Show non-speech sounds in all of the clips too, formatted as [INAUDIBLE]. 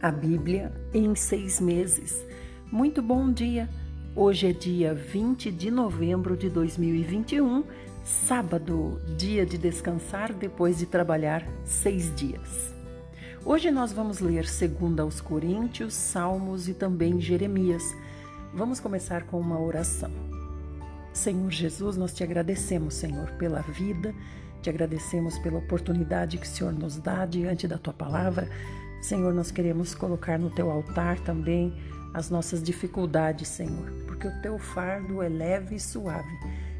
A Bíblia em seis meses. Muito bom dia! Hoje é dia 20 de novembro de 2021, sábado, dia de descansar depois de trabalhar seis dias. Hoje nós vamos ler segundo aos Coríntios, Salmos e também Jeremias. Vamos começar com uma oração. Senhor Jesus, nós te agradecemos, Senhor, pela vida, te agradecemos pela oportunidade que o Senhor nos dá diante da tua palavra Senhor, nós queremos colocar no teu altar também as nossas dificuldades, Senhor, porque o teu fardo é leve e suave.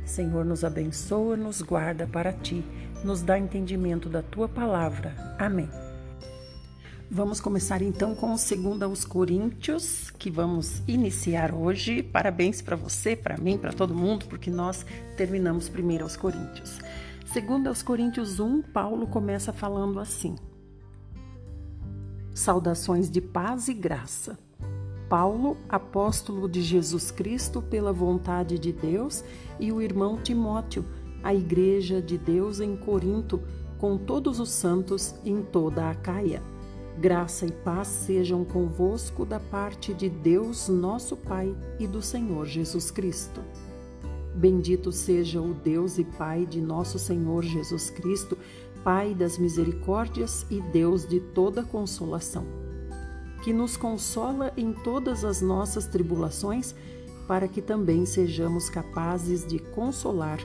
Senhor, nos abençoa, nos guarda para ti, nos dá entendimento da tua palavra. Amém. Vamos começar então com o segundo aos Coríntios, que vamos iniciar hoje. Parabéns para você, para mim, para todo mundo, porque nós terminamos primeiro aos Coríntios. Segundo aos Coríntios 1, Paulo começa falando assim: Saudações de paz e graça. Paulo, apóstolo de Jesus Cristo pela vontade de Deus, e o irmão Timóteo, a igreja de Deus em Corinto, com todos os santos em toda a Caia. Graça e paz sejam convosco da parte de Deus, nosso Pai, e do Senhor Jesus Cristo. Bendito seja o Deus e Pai de nosso Senhor Jesus Cristo, Pai das misericórdias e Deus de toda consolação, que nos consola em todas as nossas tribulações, para que também sejamos capazes de consolar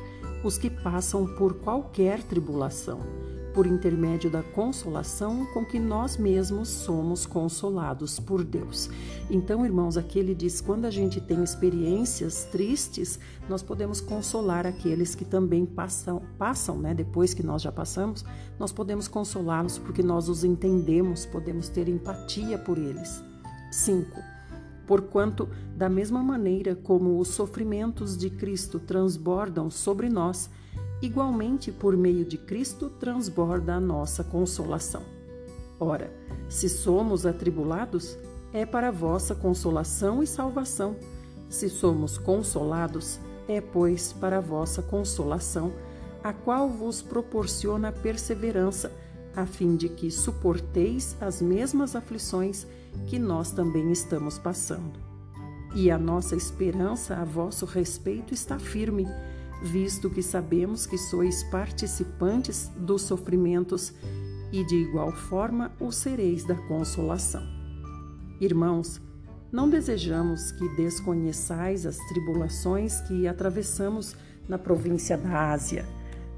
os que passam por qualquer tribulação por intermédio da consolação com que nós mesmos somos consolados por Deus. Então, irmãos, aqui ele diz: quando a gente tem experiências tristes, nós podemos consolar aqueles que também passam, passam, né? Depois que nós já passamos, nós podemos consolá-los porque nós os entendemos, podemos ter empatia por eles. 5. Porquanto, da mesma maneira como os sofrimentos de Cristo transbordam sobre nós, igualmente por meio de Cristo transborda a nossa consolação. Ora, se somos atribulados, é para a vossa consolação e salvação. Se somos consolados, é, pois, para a vossa consolação, a qual vos proporciona perseverança, a fim de que suporteis as mesmas aflições que nós também estamos passando. E a nossa esperança a vosso respeito está firme visto que sabemos que sois participantes dos sofrimentos e de igual forma o sereis da consolação. Irmãos, não desejamos que desconheçais as tribulações que atravessamos na província da Ásia,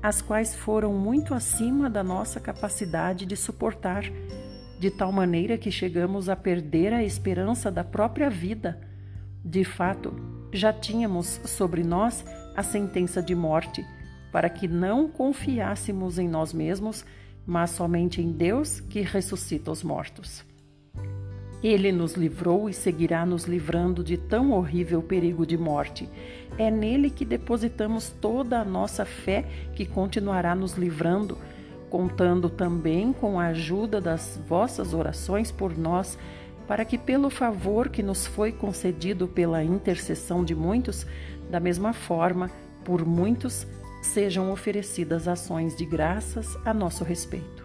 as quais foram muito acima da nossa capacidade de suportar, de tal maneira que chegamos a perder a esperança da própria vida. De fato, já tínhamos sobre nós a sentença de morte, para que não confiássemos em nós mesmos, mas somente em Deus que ressuscita os mortos. Ele nos livrou e seguirá nos livrando de tão horrível perigo de morte. É nele que depositamos toda a nossa fé, que continuará nos livrando, contando também com a ajuda das vossas orações por nós, para que, pelo favor que nos foi concedido pela intercessão de muitos, da mesma forma, por muitos sejam oferecidas ações de graças a nosso respeito.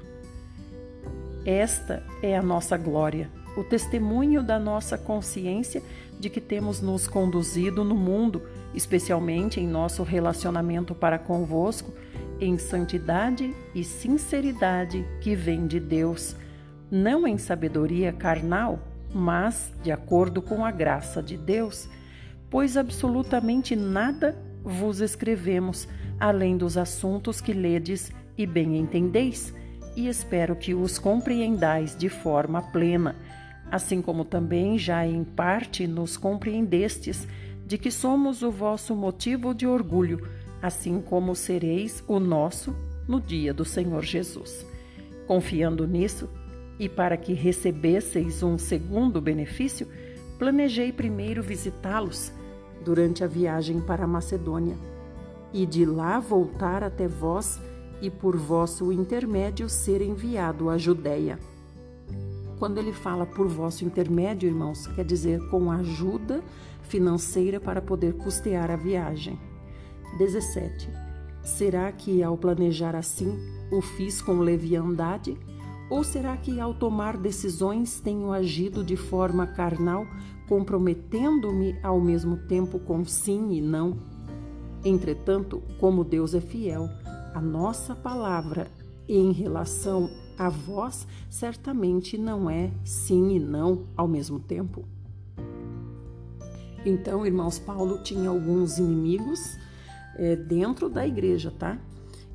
Esta é a nossa glória, o testemunho da nossa consciência de que temos nos conduzido no mundo, especialmente em nosso relacionamento para convosco, em santidade e sinceridade que vem de Deus, não em sabedoria carnal, mas de acordo com a graça de Deus pois absolutamente nada vos escrevemos, além dos assuntos que ledes e bem entendeis, e espero que os compreendais de forma plena, assim como também já em parte nos compreendestes, de que somos o vosso motivo de orgulho, assim como sereis o nosso no dia do Senhor Jesus. Confiando nisso, e para que recebesseis um segundo benefício, planejei primeiro visitá-los durante a viagem para a Macedônia, e de lá voltar até vós e por vosso intermédio ser enviado à Judéia. Quando ele fala por vosso intermédio, irmãos, quer dizer com ajuda financeira para poder custear a viagem. 17. Será que ao planejar assim o fiz com leviandade Ou será que ao tomar decisões tenho agido de forma carnal, comprometendo-me ao mesmo tempo com sim e não? Entretanto, como Deus é fiel, a nossa palavra em relação a vós certamente não é sim e não ao mesmo tempo. Então, irmãos, Paulo tinha alguns inimigos é, dentro da igreja, tá?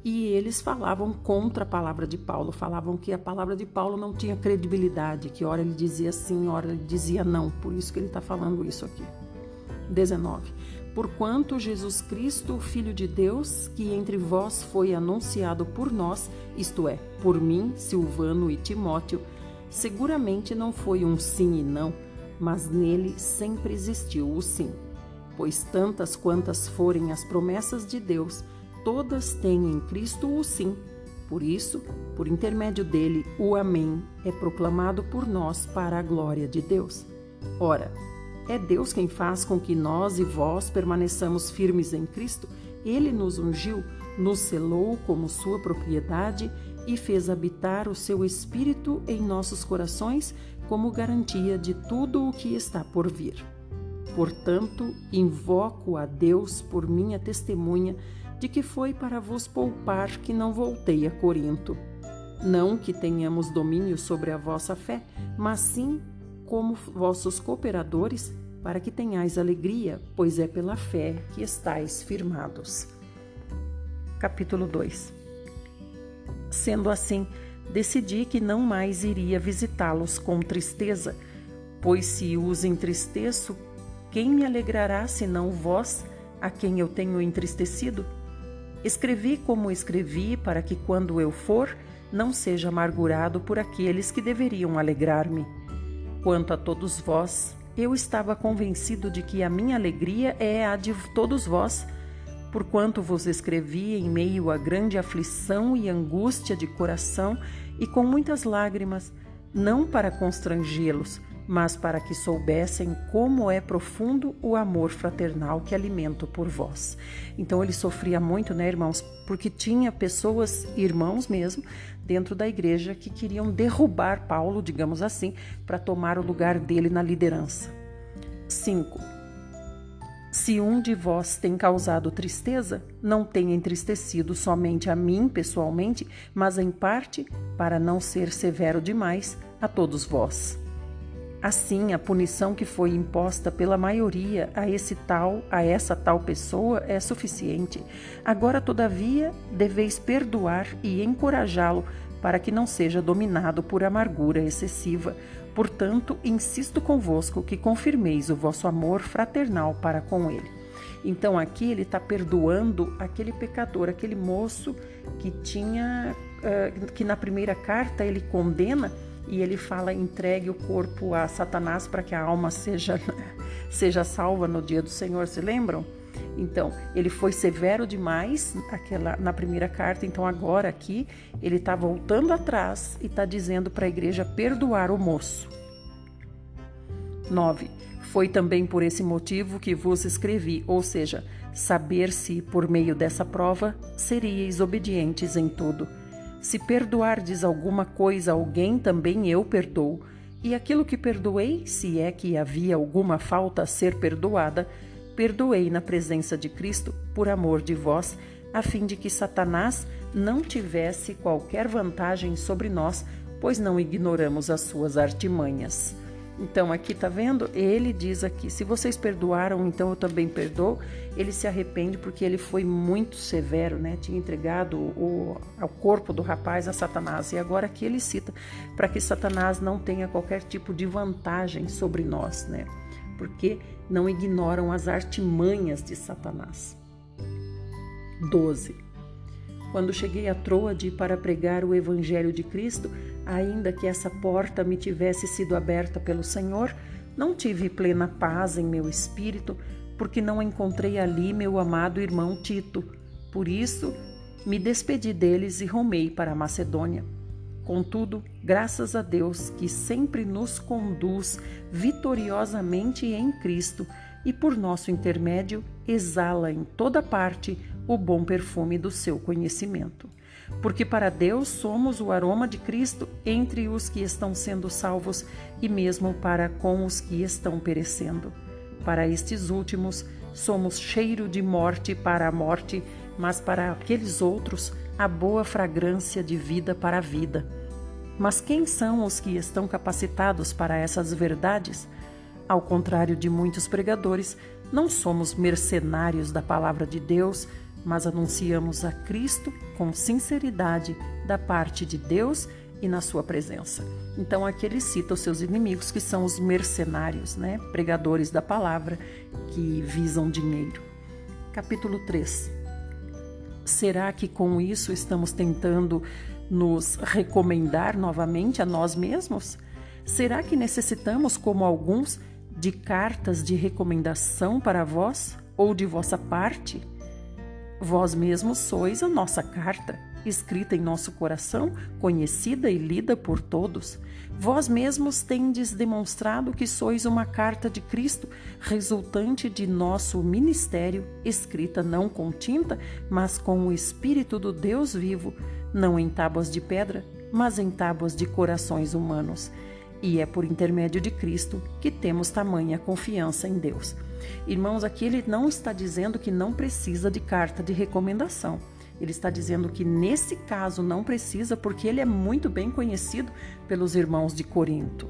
E eles falavam contra a palavra de Paulo, falavam que a palavra de Paulo não tinha credibilidade, que hora ele dizia sim, hora ele dizia não. Por isso que ele está falando isso aqui. 19. Porquanto Jesus Cristo, Filho de Deus, que entre vós foi anunciado por nós, isto é, por mim, Silvano e Timóteo, seguramente não foi um sim e não, mas nele sempre existiu o sim. Pois tantas quantas forem as promessas de Deus, todas têm em Cristo o sim. Por isso, por intermédio dele, o Amém é proclamado por nós para a glória de Deus. Ora, é Deus quem faz com que nós e vós permaneçamos firmes em Cristo. Ele nos ungiu, nos selou como sua propriedade e fez habitar o seu Espírito em nossos corações como garantia de tudo o que está por vir. Portanto, invoco a Deus por minha testemunha de que foi para vos poupar que não voltei a Corinto. Não que tenhamos domínio sobre a vossa fé, mas sim como vossos cooperadores, para que tenhais alegria, pois é pela fé que estáis firmados. Capítulo 2 Sendo assim, decidi que não mais iria visitá-los com tristeza, pois se os entristeço, quem me alegrará senão vós, a quem eu tenho entristecido? Escrevi como escrevi, para que quando eu for, não seja amargurado por aqueles que deveriam alegrar-me. Quanto a todos vós, eu estava convencido de que a minha alegria é a de todos vós, porquanto vos escrevi em meio a grande aflição e angústia de coração e com muitas lágrimas, não para constrangê-los, mas para que soubessem como é profundo o amor fraternal que alimento por vós. Então ele sofria muito, né, irmãos? Porque tinha pessoas, irmãos mesmo, dentro da igreja que queriam derrubar Paulo, digamos assim, para tomar o lugar dele na liderança. 5. Se um de vós tem causado tristeza, não tenha entristecido somente a mim pessoalmente, mas em parte, para não ser severo demais, a todos vós. Assim, a punição que foi imposta pela maioria a esse tal, a essa tal pessoa é suficiente. Agora, todavia, deveis perdoar e encorajá-lo para que não seja dominado por amargura excessiva. Portanto, insisto convosco que confirmeis o vosso amor fraternal para com ele. Então, aqui ele está perdoando aquele pecador, aquele moço que tinha, uh, que na primeira carta ele condena e ele fala: entregue o corpo a Satanás para que a alma seja, [LAUGHS] seja salva no dia do Senhor. Se lembram? Então, ele foi severo demais aquela, na primeira carta, então agora aqui ele está voltando atrás e está dizendo para a igreja perdoar o moço. 9. Foi também por esse motivo que vos escrevi, ou seja, saber se, por meio dessa prova, seríeis obedientes em tudo. Se perdoardes alguma coisa a alguém, também eu perdoo. E aquilo que perdoei, se é que havia alguma falta a ser perdoada, perdoei na presença de Cristo por amor de vós, a fim de que Satanás não tivesse qualquer vantagem sobre nós, pois não ignoramos as suas artimanhas. Então, aqui tá vendo? Ele diz aqui: se vocês perdoaram, então eu também perdoo. Ele se arrepende porque ele foi muito severo, né? Tinha entregado o, o corpo do rapaz a Satanás. E agora aqui ele cita para que Satanás não tenha qualquer tipo de vantagem sobre nós, né? Porque não ignoram as artimanhas de Satanás. 12. Quando cheguei a Troade para pregar o evangelho de Cristo, Ainda que essa porta me tivesse sido aberta pelo Senhor, não tive plena paz em meu espírito, porque não encontrei ali meu amado irmão Tito. Por isso, me despedi deles e rumei para a Macedônia. Contudo, graças a Deus que sempre nos conduz vitoriosamente em Cristo e por nosso intermédio exala em toda parte o bom perfume do seu conhecimento. Porque para Deus somos o aroma de Cristo entre os que estão sendo salvos e mesmo para com os que estão perecendo. Para estes últimos, somos cheiro de morte para a morte, mas para aqueles outros, a boa fragrância de vida para a vida. Mas quem são os que estão capacitados para essas verdades? Ao contrário de muitos pregadores, não somos mercenários da palavra de Deus, mas anunciamos a Cristo com sinceridade da parte de Deus e na sua presença. Então aqui ele cita os seus inimigos, que são os mercenários, né? pregadores da palavra que visam dinheiro. Capítulo 3. Será que com isso estamos tentando nos recomendar novamente a nós mesmos? Será que necessitamos, como alguns, de cartas de recomendação para vós ou de vossa parte? Vós mesmos sois a nossa carta, escrita em nosso coração, conhecida e lida por todos. Vós mesmos tendes demonstrado que sois uma carta de Cristo, resultante de nosso ministério, escrita não com tinta, mas com o Espírito do Deus vivo, não em tábuas de pedra, mas em tábuas de corações humanos. E é por intermédio de Cristo que temos tamanha confiança em Deus. Irmãos, aqui ele não está dizendo que não precisa de carta de recomendação. Ele está dizendo que nesse caso não precisa, porque ele é muito bem conhecido pelos irmãos de Corinto.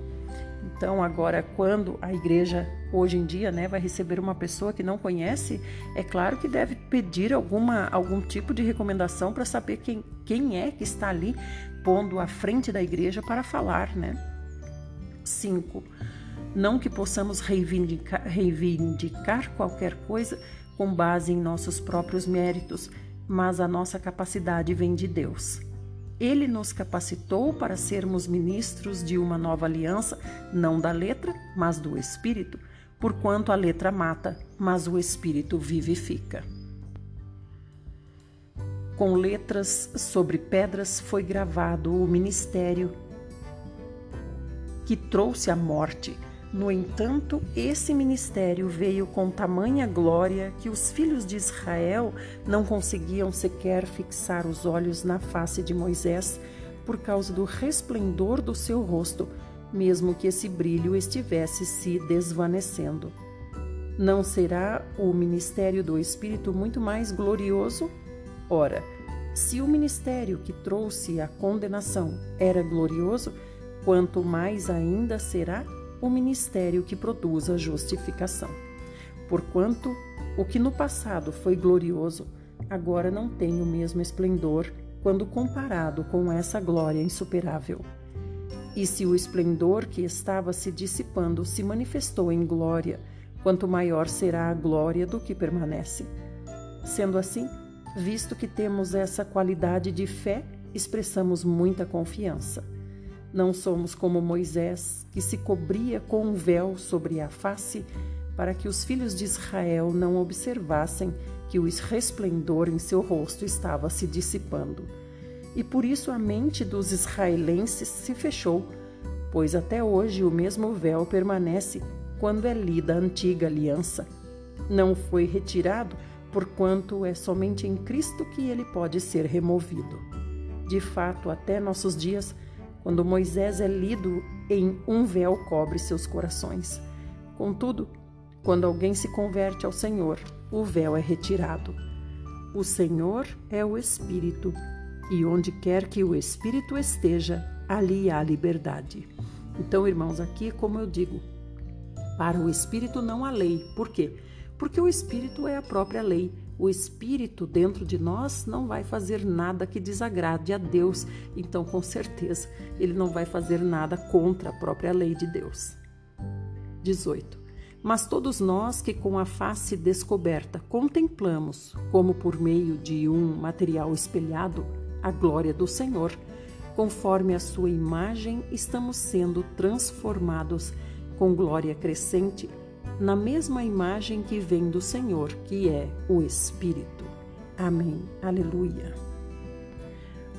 Então, agora, quando a igreja hoje em dia né, vai receber uma pessoa que não conhece, é claro que deve pedir alguma, algum tipo de recomendação para saber quem, quem é que está ali pondo à frente da igreja para falar, né? 5. Não que possamos reivindicar, reivindicar qualquer coisa com base em nossos próprios méritos, mas a nossa capacidade vem de Deus. Ele nos capacitou para sermos ministros de uma nova aliança, não da letra, mas do Espírito, porquanto a letra mata, mas o Espírito vivifica. Com letras sobre pedras foi gravado o ministério que trouxe a morte. No entanto, esse ministério veio com tamanha glória que os filhos de Israel não conseguiam sequer fixar os olhos na face de Moisés por causa do resplendor do seu rosto, mesmo que esse brilho estivesse se desvanecendo. Não será o ministério do Espírito muito mais glorioso? Ora, se o ministério que trouxe a condenação era glorioso, quanto mais ainda será o ministério que produz a justificação. Porquanto o que no passado foi glorioso, agora não tem o mesmo esplendor quando comparado com essa glória insuperável. E se o esplendor que estava se dissipando se manifestou em glória, quanto maior será a glória do que permanece. Sendo assim, visto que temos essa qualidade de fé, expressamos muita confiança. Não somos como Moisés, que se cobria com um véu sobre a face, para que os filhos de Israel não observassem que o resplendor em seu rosto estava se dissipando. E por isso a mente dos israelenses se fechou, pois até hoje o mesmo véu permanece quando é lida a antiga aliança. Não foi retirado, porquanto é somente em Cristo que ele pode ser removido. De fato, até nossos dias, quando Moisés é lido em um véu cobre seus corações. Contudo, quando alguém se converte ao Senhor, o véu é retirado. O Senhor é o Espírito, e onde quer que o Espírito esteja, ali há liberdade. Então, irmãos, aqui, como eu digo, para o Espírito não há lei. Por quê? Porque o Espírito é a própria lei o espírito dentro de nós não vai fazer nada que desagrade a Deus, então com certeza ele não vai fazer nada contra a própria lei de Deus. 18. Mas todos nós que com a face descoberta contemplamos, como por meio de um material espelhado, a glória do Senhor, conforme a sua imagem, estamos sendo transformados com glória crescente na mesma imagem que vem do Senhor, que é o Espírito. Amém. Aleluia.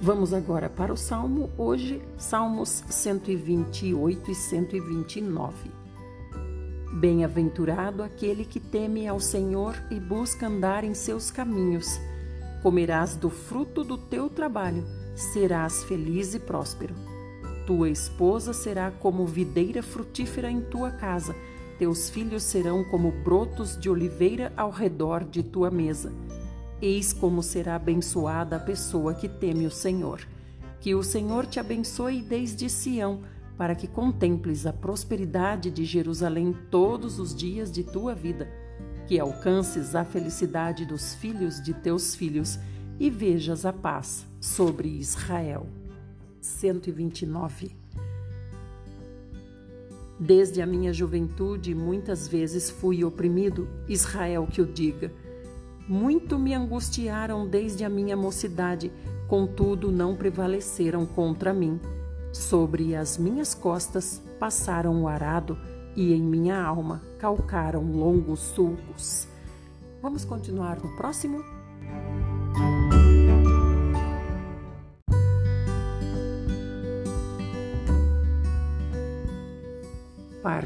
Vamos agora para o Salmo, hoje, Salmos 128 e 129. Bem-aventurado aquele que teme ao Senhor e busca andar em seus caminhos. comerás do fruto do teu trabalho, serás feliz e próspero. Tua esposa será como videira frutífera em tua casa, teus filhos serão como brotos de oliveira ao redor de tua mesa. Eis como será abençoada a pessoa que teme o Senhor. Que o Senhor te abençoe desde Sião, para que contemples a prosperidade de Jerusalém todos os dias de tua vida, que alcances a felicidade dos filhos de teus filhos e vejas a paz sobre Israel. 129 Desde a minha juventude muitas vezes fui oprimido, Israel que o diga. Muito me angustiaram desde a minha mocidade, contudo não prevaleceram contra mim. Sobre as minhas costas passaram o arado e em minha alma calcaram longos sulcos. Vamos continuar no próximo?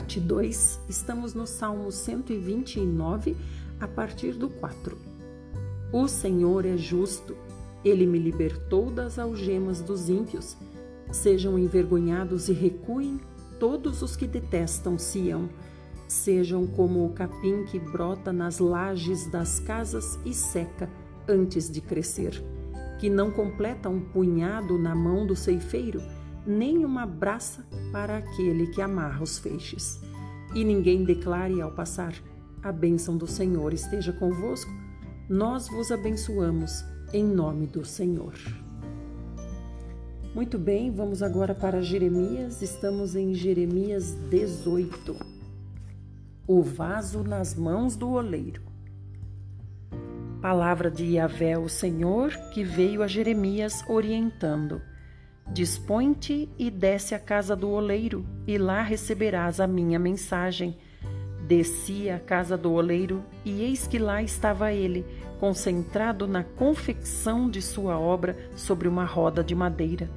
Parte 2, estamos no Salmo 129, a partir do 4. O Senhor é justo, ele me libertou das algemas dos ímpios. Sejam envergonhados e recuem todos os que detestam Sião. Sejam como o capim que brota nas lajes das casas e seca antes de crescer, que não completa um punhado na mão do ceifeiro nem uma braça para aquele que amarra os feixes. E ninguém declare ao passar: A bênção do Senhor esteja convosco. Nós vos abençoamos em nome do Senhor. Muito bem, vamos agora para Jeremias. Estamos em Jeremias 18. O vaso nas mãos do oleiro. Palavra de Yahvé, o Senhor, que veio a Jeremias orientando. Dispõe-te e desce à casa do oleiro, e lá receberás a minha mensagem. Desci à casa do oleiro, e eis que lá estava ele, concentrado na confecção de sua obra sobre uma roda de madeira.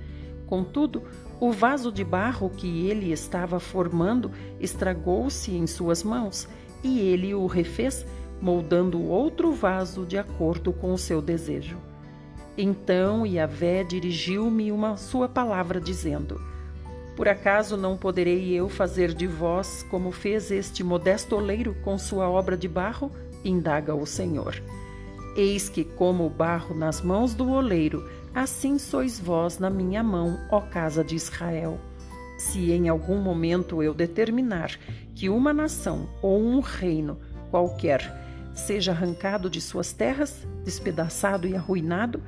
Contudo, o vaso de barro que ele estava formando estragou-se em suas mãos, e ele o refez, moldando outro vaso de acordo com o seu desejo. Então Yahvé dirigiu-me uma sua palavra, dizendo: Por acaso não poderei eu fazer de vós como fez este modesto oleiro com sua obra de barro? indaga o Senhor. Eis que, como o barro nas mãos do oleiro, assim sois vós na minha mão, ó casa de Israel. Se em algum momento eu determinar que uma nação ou um reino qualquer seja arrancado de suas terras, despedaçado e arruinado,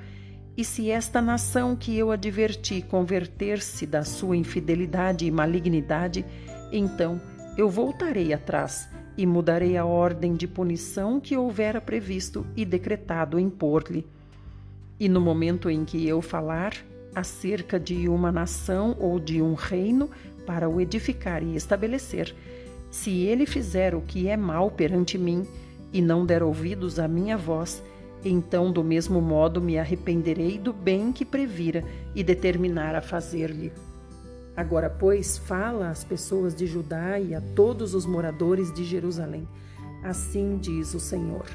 e se esta nação que eu adverti converter-se da sua infidelidade e malignidade, então eu voltarei atrás e mudarei a ordem de punição que houvera previsto e decretado impor-lhe. E no momento em que eu falar acerca de uma nação ou de um reino para o edificar e estabelecer, se ele fizer o que é mal perante mim e não der ouvidos à minha voz, então, do mesmo modo, me arrependerei do bem que previra e determinar a fazer-lhe. Agora, pois, fala às pessoas de Judá e a todos os moradores de Jerusalém. Assim diz o Senhor: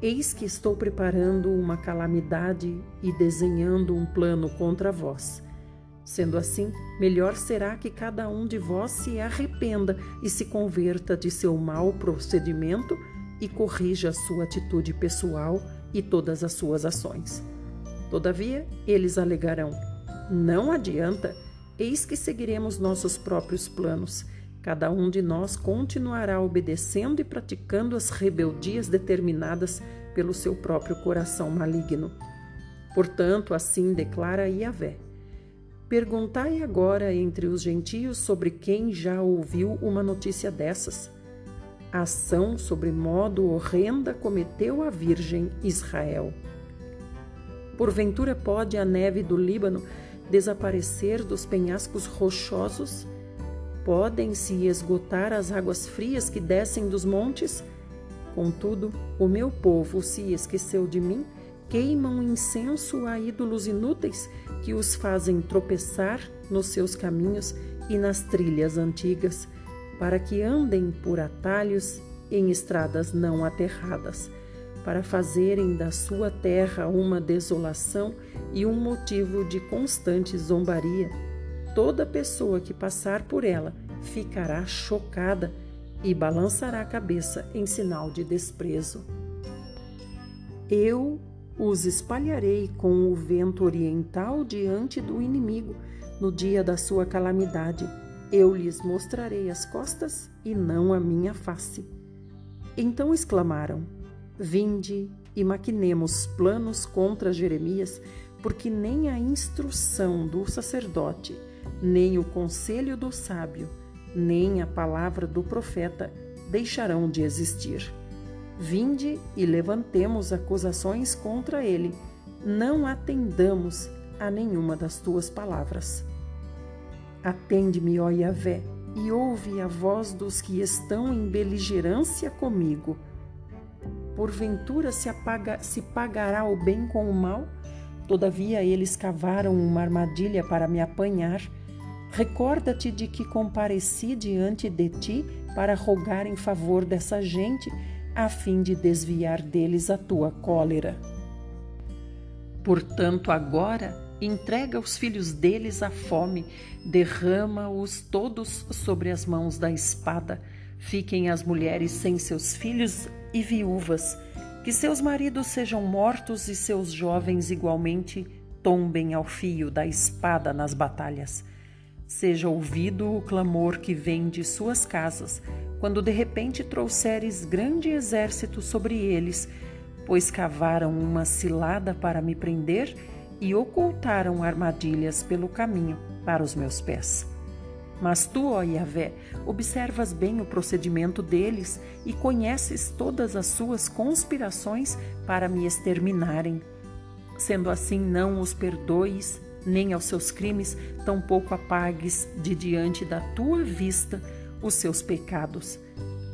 Eis que estou preparando uma calamidade e desenhando um plano contra vós. Sendo assim, melhor será que cada um de vós se arrependa e se converta de seu mau procedimento e corrija sua atitude pessoal e todas as suas ações. Todavia, eles alegarão: Não adianta, eis que seguiremos nossos próprios planos. Cada um de nós continuará obedecendo e praticando as rebeldias determinadas pelo seu próprio coração maligno. Portanto, assim declara Yahvé. Perguntai agora entre os gentios sobre quem já ouviu uma notícia dessas ação sobre modo horrenda cometeu a Virgem Israel. Porventura pode a neve do Líbano desaparecer dos penhascos rochosos? Podem se esgotar as águas frias que descem dos montes? Contudo, o meu povo se esqueceu de mim, queimam incenso a ídolos inúteis que os fazem tropeçar nos seus caminhos e nas trilhas antigas para que andem por atalhos em estradas não aterradas, para fazerem da sua terra uma desolação e um motivo de constante zombaria. Toda pessoa que passar por ela ficará chocada e balançará a cabeça em sinal de desprezo. Eu os espalharei com o vento oriental diante do inimigo no dia da sua calamidade. Eu lhes mostrarei as costas e não a minha face. Então exclamaram: Vinde e maquinemos planos contra Jeremias, porque nem a instrução do sacerdote, nem o conselho do sábio, nem a palavra do profeta deixarão de existir. Vinde e levantemos acusações contra ele, não atendamos a nenhuma das tuas palavras. Atende-me, ó Yahvé, e ouve a voz dos que estão em beligerância comigo. Porventura se, apaga, se pagará o bem com o mal? Todavia eles cavaram uma armadilha para me apanhar. Recorda-te de que compareci diante de ti para rogar em favor dessa gente a fim de desviar deles a tua cólera. Portanto, agora entrega os filhos deles à fome, derrama-os todos sobre as mãos da espada. Fiquem as mulheres sem seus filhos e viúvas, que seus maridos sejam mortos e seus jovens igualmente tombem ao fio da espada nas batalhas. Seja ouvido o clamor que vem de suas casas, quando de repente trouxeres grande exército sobre eles, pois cavaram uma cilada para me prender e ocultaram armadilhas pelo caminho para os meus pés. Mas tu, ó Yahvé, observas bem o procedimento deles e conheces todas as suas conspirações para me exterminarem. Sendo assim, não os perdoes, nem aos seus crimes, tampouco apagues de diante da tua vista os seus pecados,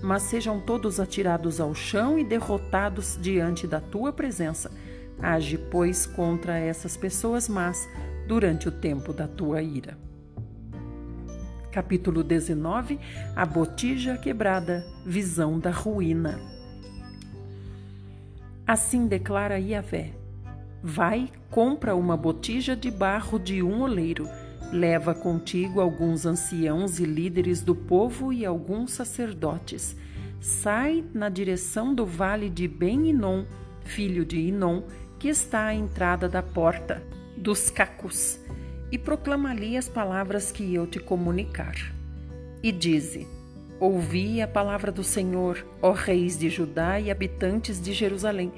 mas sejam todos atirados ao chão e derrotados diante da tua presença. Age, pois, contra essas pessoas más durante o tempo da tua ira. Capítulo 19 A botija quebrada, visão da ruína. Assim declara Yahvé: Vai, compra uma botija de barro de um oleiro Leva contigo alguns anciãos e líderes do povo e alguns sacerdotes. Sai na direção do vale de Ben-Inon, filho de Inon, que está à entrada da porta dos cacos, e proclama ali as palavras que eu te comunicar. E dize: Ouvi a palavra do Senhor, ó reis de Judá e habitantes de Jerusalém.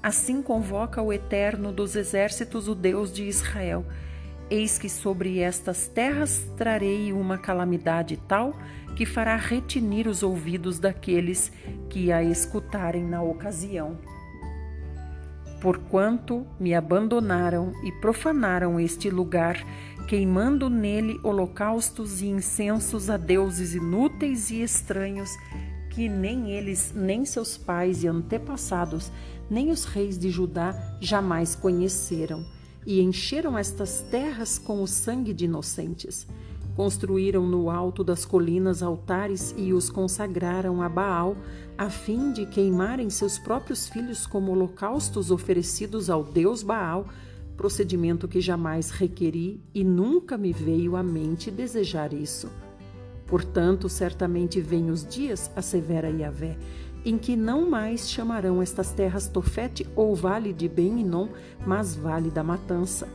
Assim convoca o Eterno dos exércitos, o Deus de Israel Eis que sobre estas terras trarei uma calamidade tal que fará retinir os ouvidos daqueles que a escutarem na ocasião. Porquanto me abandonaram e profanaram este lugar, queimando nele holocaustos e incensos a deuses inúteis e estranhos, que nem eles, nem seus pais e antepassados, nem os reis de Judá jamais conheceram e encheram estas terras com o sangue de inocentes. Construíram no alto das colinas altares e os consagraram a Baal, a fim de queimarem seus próprios filhos como holocaustos oferecidos ao deus Baal, procedimento que jamais requeri e nunca me veio à mente desejar isso. Portanto, certamente vêm os dias, assevera Yahvé, em que não mais chamarão estas terras Tofete ou Vale de Ben-Inon, mas Vale da Matança.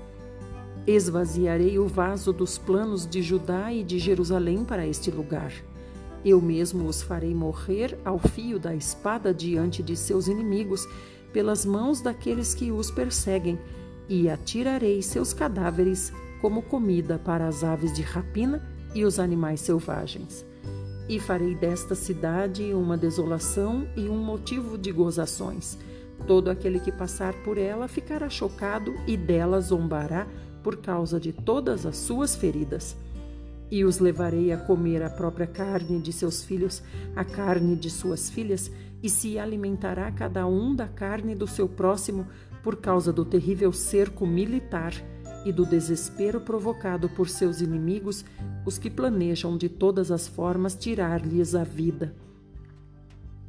Esvaziarei o vaso dos planos de Judá e de Jerusalém para este lugar. Eu mesmo os farei morrer ao fio da espada diante de seus inimigos, pelas mãos daqueles que os perseguem, e atirarei seus cadáveres como comida para as aves de rapina e os animais selvagens. E farei desta cidade uma desolação e um motivo de gozações. Todo aquele que passar por ela ficará chocado e dela zombará por causa de todas as suas feridas. E os levarei a comer a própria carne de seus filhos, a carne de suas filhas, e se alimentará cada um da carne do seu próximo por causa do terrível cerco militar e do desespero provocado por seus inimigos, os que planejam de todas as formas tirar-lhes a vida.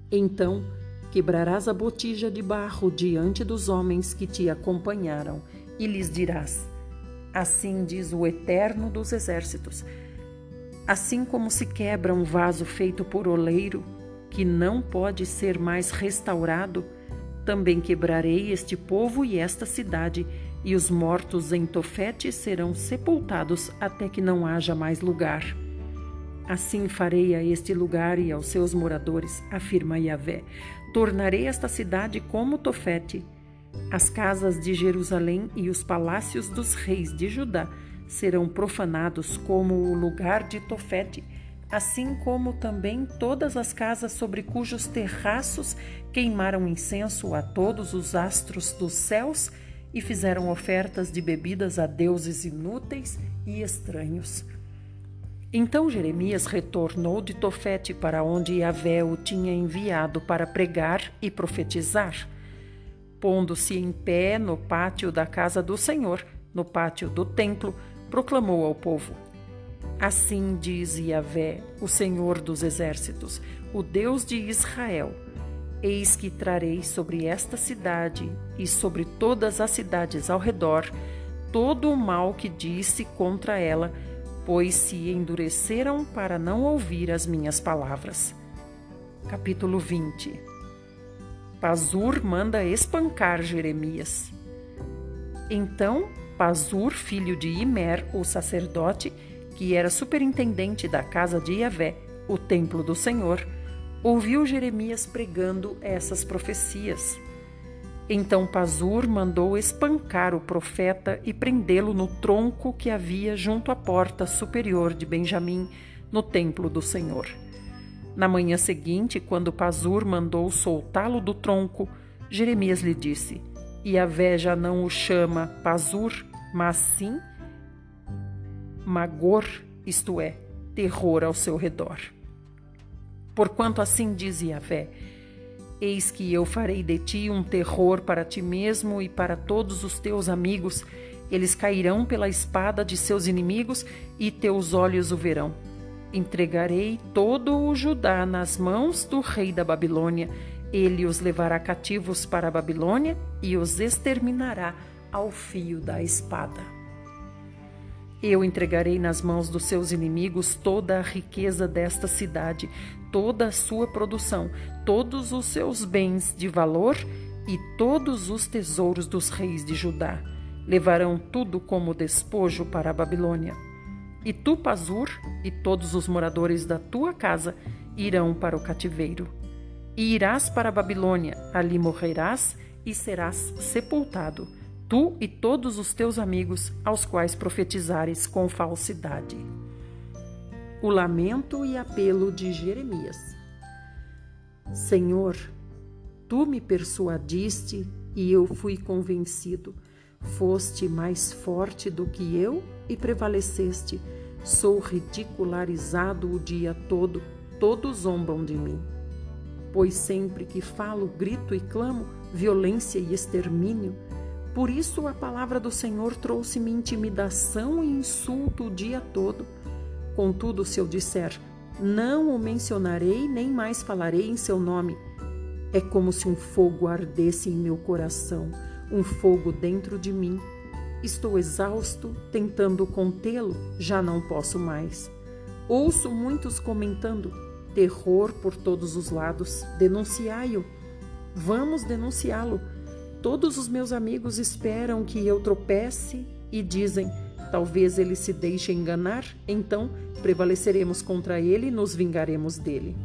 Então Quebrarás a botija de barro diante dos homens que te acompanharam e lhes dirás: Assim diz o Eterno dos Exércitos. Assim como se quebra um vaso feito por oleiro, que não pode ser mais restaurado, também quebrarei este povo e esta cidade, e os mortos em Tofete serão sepultados até que não haja mais lugar. Assim farei a este lugar e aos seus moradores, afirma Yahvé. Tornarei esta cidade como Tofete. As casas de Jerusalém e os palácios dos reis de Judá serão profanados como o lugar de Tofete, assim como também todas as casas sobre cujos terraços queimaram incenso a todos os astros dos céus e fizeram ofertas de bebidas a deuses inúteis e estranhos. Então Jeremias retornou de Tofete para onde Yahvé o tinha enviado para pregar e profetizar. Pondo-se em pé no pátio da casa do Senhor, no pátio do templo, proclamou ao povo: Assim diz Yahvé, o Senhor dos exércitos, o Deus de Israel: Eis que trarei sobre esta cidade e sobre todas as cidades ao redor todo o mal que disse contra ela pois se endureceram para não ouvir as minhas palavras. Capítulo 20 Pazur manda espancar Jeremias. Então, Pazur, filho de Imer, o sacerdote, que era superintendente da casa de Yahvé, o templo do Senhor, ouviu Jeremias pregando essas profecias. Então Pazur mandou espancar o profeta e prendê-lo no tronco que havia junto à porta superior de Benjamim, no templo do Senhor. Na manhã seguinte, quando Pazur mandou soltá-lo do tronco, Jeremias lhe disse: Yahvé já não o chama Pazur, mas sim Magor, isto é, terror ao seu redor. Porquanto assim diz Yahvé, Eis que eu farei de ti um terror para ti mesmo e para todos os teus amigos. Eles cairão pela espada de seus inimigos e teus olhos o verão. Entregarei todo o Judá nas mãos do rei da Babilônia. Ele os levará cativos para a Babilônia e os exterminará ao fio da espada. Eu entregarei nas mãos dos seus inimigos toda a riqueza desta cidade, toda a sua produção, todos os seus bens de valor e todos os tesouros dos reis de Judá. Levarão tudo como despojo para a Babilônia. E tu, Pazur, e todos os moradores da tua casa irão para o cativeiro. E irás para a Babilônia, ali morrerás e serás sepultado tu e todos os teus amigos aos quais profetizares com falsidade. O lamento e apelo de Jeremias. Senhor, tu me persuadiste e eu fui convencido. Foste mais forte do que eu e prevaleceste. Sou ridicularizado o dia todo, todos zombam de mim. Pois sempre que falo, grito e clamo violência e extermínio, por isso a palavra do Senhor trouxe-me intimidação e insulto o dia todo. Contudo, se eu disser, não o mencionarei, nem mais falarei em seu nome, é como se um fogo ardesse em meu coração, um fogo dentro de mim. Estou exausto, tentando contê-lo, já não posso mais. Ouço muitos comentando: terror por todos os lados, denunciai-o. Vamos denunciá-lo Todos os meus amigos esperam que eu tropece e dizem: talvez ele se deixe enganar, então prevaleceremos contra ele e nos vingaremos dele.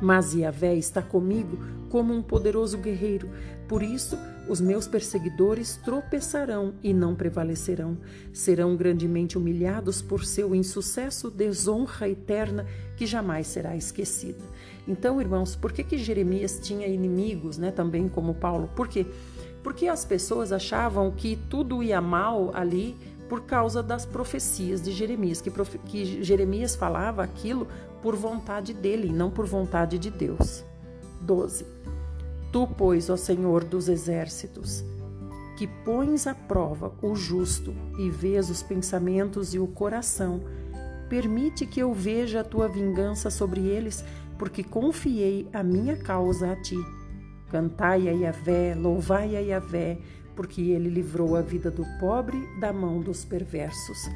Mas Yahvé está comigo como um poderoso guerreiro, por isso os meus perseguidores tropeçarão e não prevalecerão. Serão grandemente humilhados por seu insucesso, desonra eterna que jamais será esquecida. Então, irmãos, por que, que Jeremias tinha inimigos, né, também como Paulo? Por quê? Porque as pessoas achavam que tudo ia mal ali por causa das profecias de Jeremias, que, que Jeremias falava aquilo por vontade dele, não por vontade de Deus. 12. Tu, pois, ó Senhor dos exércitos, que pões à prova o justo e vês os pensamentos e o coração, permite que eu veja a tua vingança sobre eles, porque confiei a minha causa a ti. Cantai a Yahvé, louvai a Yahvé, porque ele livrou a vida do pobre da mão dos perversos.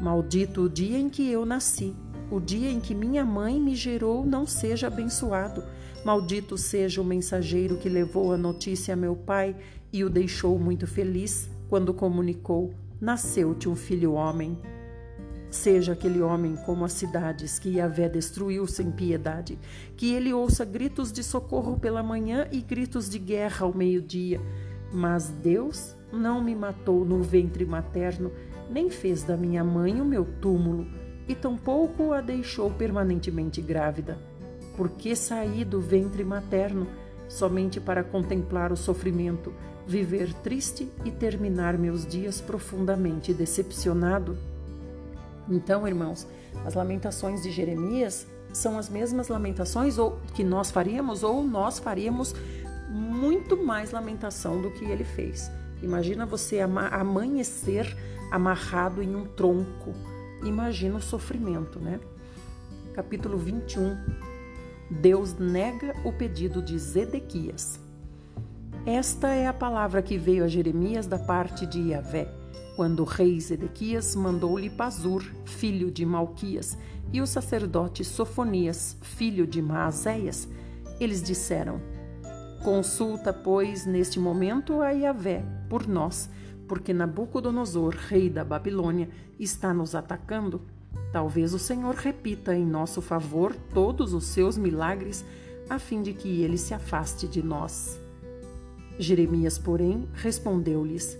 Maldito o dia em que eu nasci, o dia em que minha mãe me gerou não seja abençoado. Maldito seja o mensageiro que levou a notícia a meu pai e o deixou muito feliz quando comunicou: Nasceu-te um filho homem. Seja aquele homem como as cidades que Yahvé destruiu sem piedade, que ele ouça gritos de socorro pela manhã e gritos de guerra ao meio-dia. Mas Deus não me matou no ventre materno, nem fez da minha mãe o meu túmulo, e tampouco a deixou permanentemente grávida. Porque saí do ventre materno somente para contemplar o sofrimento, viver triste e terminar meus dias profundamente decepcionado? Então, irmãos, as lamentações de Jeremias são as mesmas lamentações ou que nós faríamos ou nós faríamos muito mais lamentação do que ele fez. Imagina você amanhecer amarrado em um tronco. Imagina o sofrimento, né? Capítulo 21. Deus nega o pedido de Zedequias. Esta é a palavra que veio a Jeremias da parte de Yahvé quando o rei Zedequias mandou-lhe Pazur, filho de Malquias, e o sacerdote Sofonias, filho de Maazéias, eles disseram: Consulta, pois, neste momento a Yahvé por nós, porque Nabucodonosor, rei da Babilônia, está nos atacando. Talvez o Senhor repita em nosso favor todos os seus milagres, a fim de que ele se afaste de nós. Jeremias, porém, respondeu-lhes: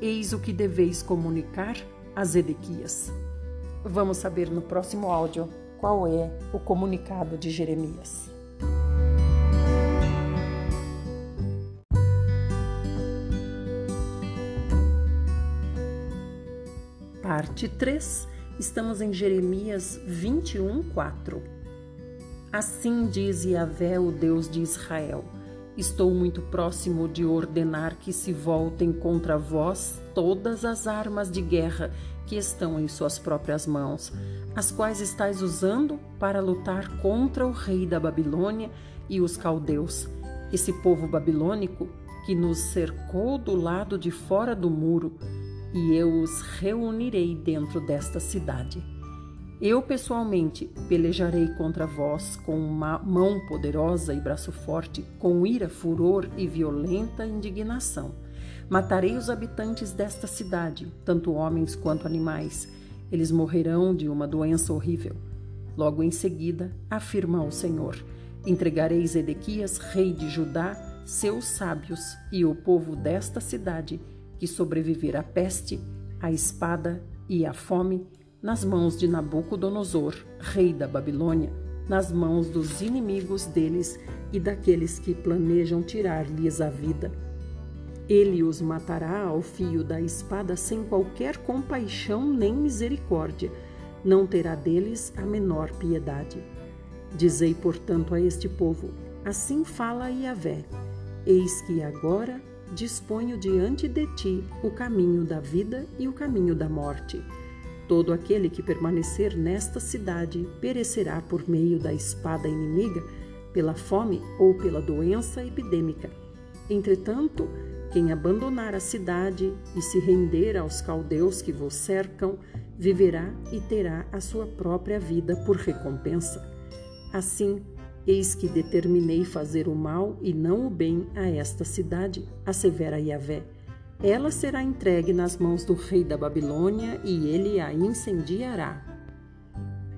Eis o que deveis comunicar a Zedequias. Vamos saber no próximo áudio qual é o comunicado de Jeremias. Parte 3, estamos em Jeremias 21, 4. Assim diz Yahvé, o Deus de Israel Estou muito próximo de ordenar que se voltem contra vós todas as armas de guerra que estão em suas próprias mãos, as quais estáis usando para lutar contra o rei da Babilônia e os caldeus, esse povo babilônico que nos cercou do lado de fora do muro, e eu os reunirei dentro desta cidade. Eu pessoalmente pelejarei contra vós com uma mão poderosa e braço forte, com ira, furor e violenta indignação. Matarei os habitantes desta cidade, tanto homens quanto animais. Eles morrerão de uma doença horrível. Logo em seguida, afirma o Senhor: entregarei Zedequias, rei de Judá, seus sábios e o povo desta cidade, que sobreviver à peste, à espada e à fome nas mãos de Nabucodonosor, rei da Babilônia, nas mãos dos inimigos deles e daqueles que planejam tirar-lhes a vida. Ele os matará ao fio da espada sem qualquer compaixão nem misericórdia, não terá deles a menor piedade. Dizei, portanto, a este povo: Assim fala Yahvé: Eis que agora disponho diante de ti o caminho da vida e o caminho da morte. Todo aquele que permanecer nesta cidade perecerá por meio da espada inimiga, pela fome ou pela doença epidêmica. Entretanto, quem abandonar a cidade e se render aos caldeus que vos cercam, viverá e terá a sua própria vida por recompensa. Assim, eis que determinei fazer o mal e não o bem a esta cidade, assevera Yahvé ela será entregue nas mãos do rei da Babilônia e ele a incendiará.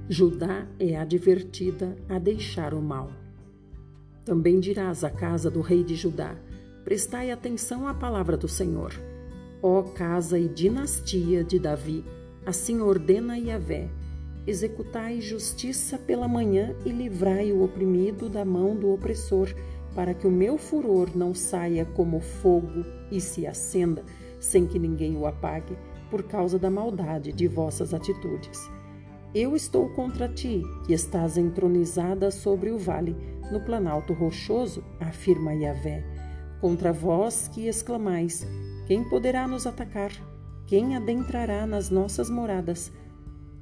Judá é advertida a deixar o mal. Também dirás à casa do rei de Judá: Prestai atenção à palavra do Senhor. Ó casa e dinastia de Davi, assim ordena Yahvé: Executai justiça pela manhã e livrai o oprimido da mão do opressor para que o meu furor não saia como fogo e se acenda sem que ninguém o apague, por causa da maldade de vossas atitudes. Eu estou contra ti, que estás entronizada sobre o vale, no planalto rochoso, afirma Yahvé. Contra vós que exclamais: Quem poderá nos atacar? Quem adentrará nas nossas moradas?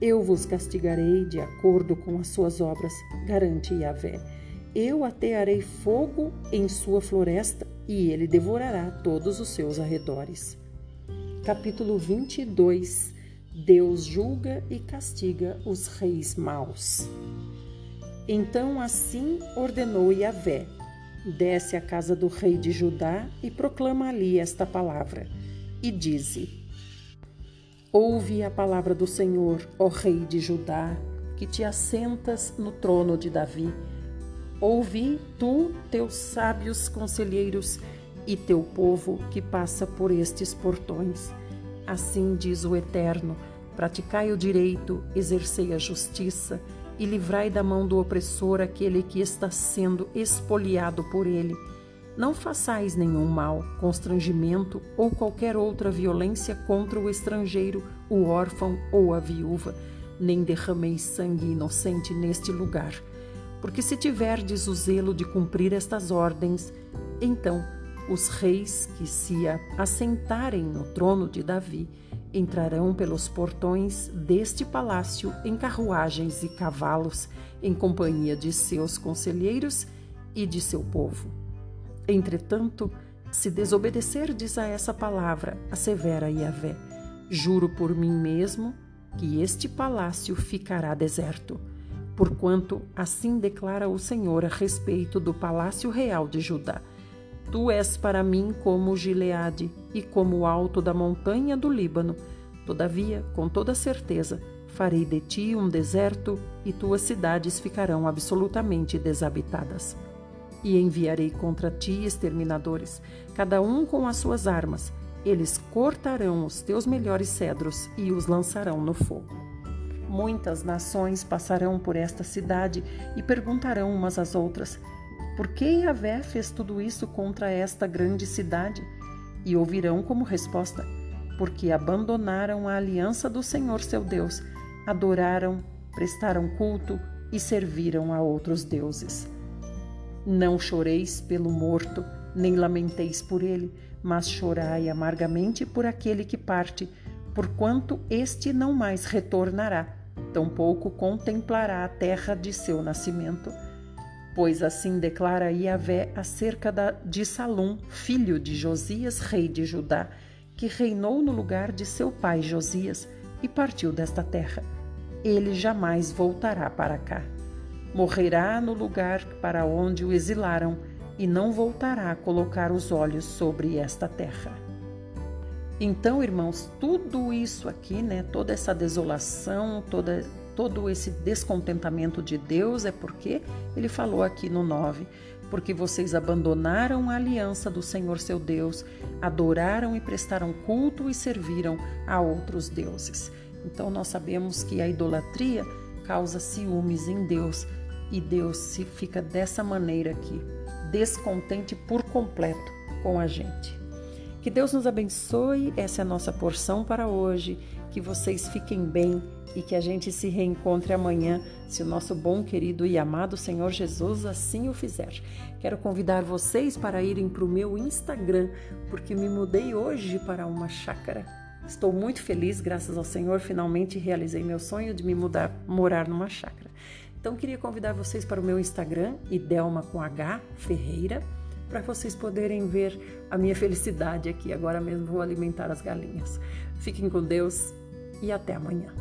Eu vos castigarei de acordo com as suas obras, garante Yahvé. Eu atearei fogo em sua floresta e ele devorará todos os seus arredores. Capítulo 22 Deus julga e castiga os reis maus. Então assim ordenou Yahvé: Desce à casa do rei de Judá e proclama ali esta palavra. E dize: Ouve a palavra do Senhor, ó Rei de Judá, que te assentas no trono de Davi. Ouvi tu, teus sábios conselheiros, e teu povo que passa por estes portões. Assim diz o Eterno: praticai o direito, exercei a justiça e livrai da mão do opressor aquele que está sendo espoliado por ele não façais nenhum mal, constrangimento ou qualquer outra violência contra o estrangeiro, o órfão ou a viúva, nem derrameis sangue inocente neste lugar. Porque se tiverdes o zelo de cumprir estas ordens, então os reis que se assentarem no trono de Davi entrarão pelos portões deste palácio em carruagens e cavalos, em companhia de seus conselheiros e de seu povo. Entretanto, se desobedecerdes a essa palavra, assevera Yahvé, juro por mim mesmo que este palácio ficará deserto, porquanto assim declara o Senhor a respeito do palácio real de Judá. Tu és para mim como Gileade e como o alto da montanha do Líbano. Todavia, com toda certeza, farei de ti um deserto e tuas cidades ficarão absolutamente desabitadas. E enviarei contra ti exterminadores, cada um com as suas armas. Eles cortarão os teus melhores cedros e os lançarão no fogo. Muitas nações passarão por esta cidade e perguntarão umas às outras: Por que Yahvé fez tudo isso contra esta grande cidade? E ouvirão como resposta: Porque abandonaram a aliança do Senhor seu Deus, adoraram, prestaram culto e serviram a outros deuses. Não choreis pelo morto, nem lamenteis por ele, mas chorai amargamente por aquele que parte, porquanto este não mais retornará, tampouco contemplará a terra de seu nascimento. Pois assim declara Yahvé acerca de Salum, filho de Josias, rei de Judá, que reinou no lugar de seu pai Josias e partiu desta terra. Ele jamais voltará para cá morrerá no lugar para onde o exilaram e não voltará a colocar os olhos sobre esta terra. Então, irmãos, tudo isso aqui, né, toda essa desolação, toda, todo esse descontentamento de Deus é porque ele falou aqui no 9: porque vocês abandonaram a aliança do Senhor seu Deus, adoraram e prestaram culto e serviram a outros deuses. Então, nós sabemos que a idolatria causa ciúmes em Deus e Deus se fica dessa maneira aqui, descontente por completo com a gente. Que Deus nos abençoe, essa é a nossa porção para hoje. Que vocês fiquem bem e que a gente se reencontre amanhã, se o nosso bom, querido e amado Senhor Jesus assim o fizer. Quero convidar vocês para irem para o meu Instagram, porque me mudei hoje para uma chácara. Estou muito feliz, graças ao Senhor, finalmente realizei meu sonho de me mudar, morar numa chácara. Então queria convidar vocês para o meu Instagram, Idelma com H Ferreira, para vocês poderem ver a minha felicidade aqui. Agora mesmo vou alimentar as galinhas. Fiquem com Deus e até amanhã.